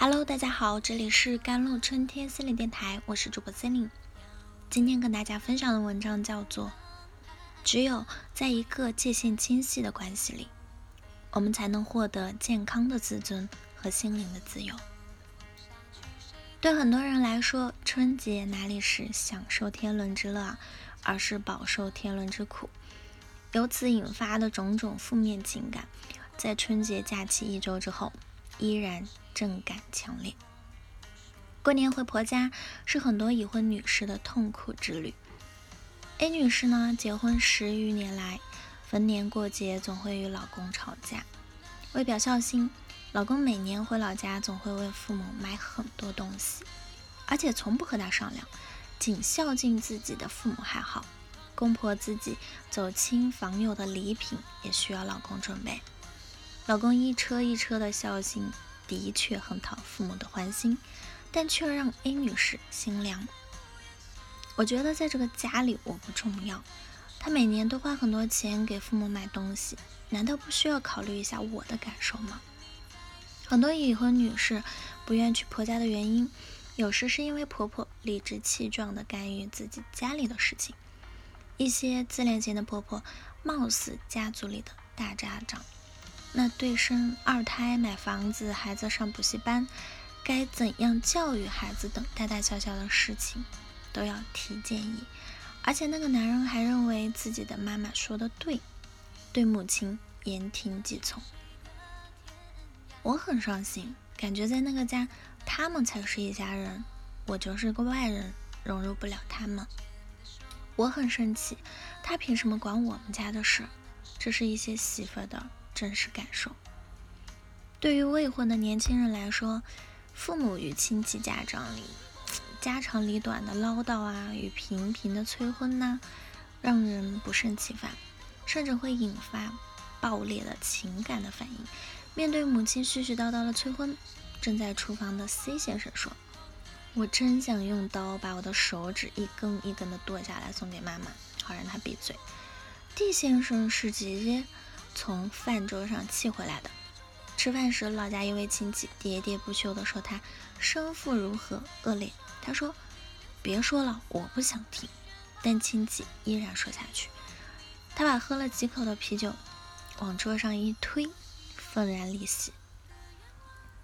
Hello，大家好，这里是甘露春天心理电台，我是主播森林。今天跟大家分享的文章叫做《只有在一个界限清晰的关系里，我们才能获得健康的自尊和心灵的自由》。对很多人来说，春节哪里是享受天伦之乐啊，而是饱受天伦之苦。由此引发的种种负面情感，在春节假期一周之后，依然。震感强烈。过年回婆家是很多已婚女士的痛苦之旅。A 女士呢，结婚十余年来，逢年过节总会与老公吵架。为表孝心，老公每年回老家总会为父母买很多东西，而且从不和她商量，仅孝敬自己的父母还好，公婆自己走亲访友的礼品也需要老公准备。老公一车一车的孝心。的确很讨父母的欢心，但却让 A 女士心凉。我觉得在这个家里我不重要，她每年都花很多钱给父母买东西，难道不需要考虑一下我的感受吗？很多已婚女士不愿去婆家的原因，有时是因为婆婆理直气壮地干预自己家里的事情。一些自恋型的婆婆，貌似家族里的大家长。那对生二胎、买房子、孩子上补习班，该怎样教育孩子等大大小小的事情，都要提建议。而且那个男人还认为自己的妈妈说的对，对母亲言听计从。我很伤心，感觉在那个家，他们才是一家人，我就是个外人，融入不了他们。我很生气，他凭什么管我们家的事？这是一些媳妇的。真实感受。对于未婚的年轻人来说，父母与亲戚家长里家长里短的唠叨啊，与频频的催婚呐，让人不胜其烦，甚至会引发爆裂的情感的反应。面对母亲絮絮叨叨的催婚，正在厨房的 C 先生说：“我真想用刀把我的手指一根一根的剁下来送给妈妈，好让她闭嘴。”D 先生是直接。从饭桌上气回来的。吃饭时，老家一位亲戚喋喋不休地说他生父如何恶劣。他说：“别说了，我不想听。”但亲戚依然说下去。他把喝了几口的啤酒往桌上一推，愤然离席。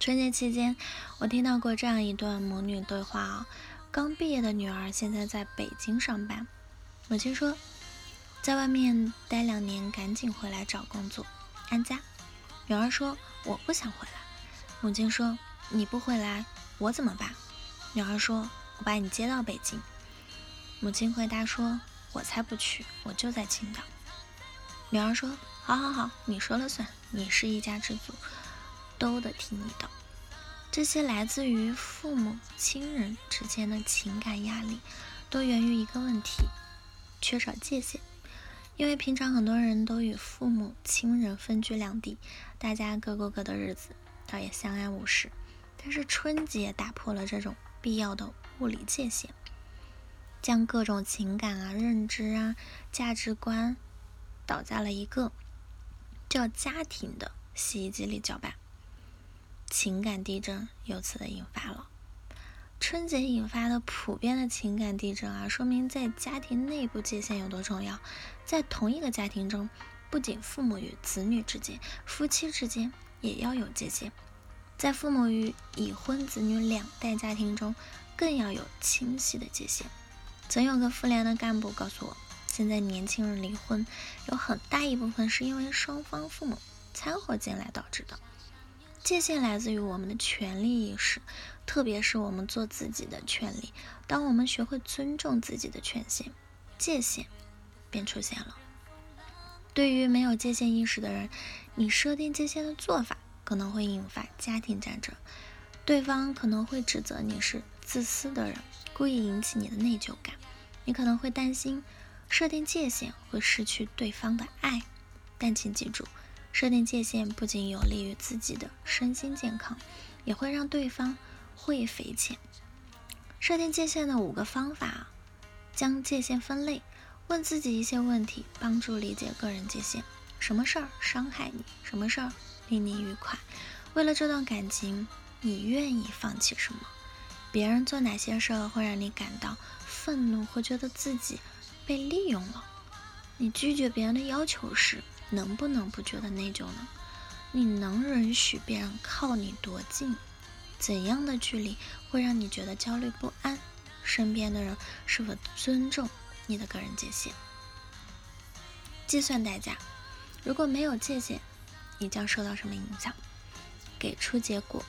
春节期间，我听到过这样一段母女对话啊：刚毕业的女儿现在在北京上班，母亲说。在外面待两年，赶紧回来找工作安家。女儿说：“我不想回来。”母亲说：“你不回来，我怎么办？”女儿说：“我把你接到北京。”母亲回答说：“我才不去，我就在青岛。”女儿说：“好好好，你说了算，你是一家之主，都得听你的。”这些来自于父母亲人之间的情感压力，都源于一个问题：缺少界限。因为平常很多人都与父母亲人分居两地，大家各过各的日子，倒也相安无事。但是春节打破了这种必要的物理界限，将各种情感啊、认知啊、价值观倒在了一个叫家庭的洗衣机里搅拌，情感地震由此的引发了。春节引发的普遍的情感地震啊，说明在家庭内部界限有多重要。在同一个家庭中，不仅父母与子女之间，夫妻之间也要有界限。在父母与已婚子女两代家庭中，更要有清晰的界限。曾有个妇联的干部告诉我，现在年轻人离婚有很大一部分是因为双方父母掺和进来导致的。界限来自于我们的权利意识，特别是我们做自己的权利。当我们学会尊重自己的权限，界限便出现了。对于没有界限意识的人，你设定界限的做法可能会引发家庭战争，对方可能会指责你是自私的人，故意引起你的内疚感。你可能会担心设定界限会失去对方的爱，但请记住。设定界限不仅有利于自己的身心健康，也会让对方会匪浅。设定界限的五个方法：将界限分类，问自己一些问题，帮助理解个人界限。什么事儿伤害你？什么事儿令你愉快？为了这段感情，你愿意放弃什么？别人做哪些事儿会让你感到愤怒，会觉得自己被利用了？你拒绝别人的要求时，能不能不觉得内疚呢？你能允许别人靠你多近？怎样的距离会让你觉得焦虑不安？身边的人是否尊重你的个人界限？计算代价，如果没有界限，你将受到什么影响？给出结果。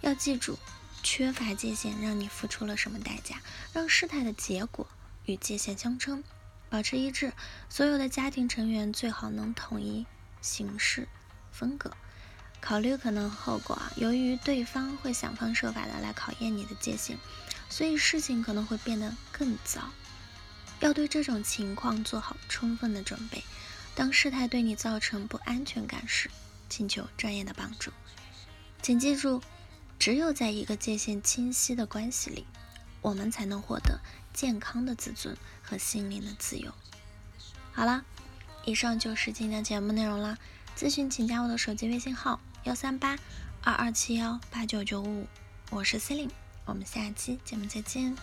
要记住，缺乏界限让你付出了什么代价？让事态的结果与界限相称，保持一致。所有的家庭成员最好能统一行事风格。考虑可能后果啊，由于对方会想方设法的来考验你的界限，所以事情可能会变得更糟。要对这种情况做好充分的准备。当事态对你造成不安全感时，请求专业的帮助。请记住，只有在一个界限清晰的关系里，我们才能获得健康的自尊和心灵的自由。好了，以上就是今天的节目内容了。咨询请加我的手机微信号。幺三八二二七幺八九九五，我是 Celine，我们下期节目再见。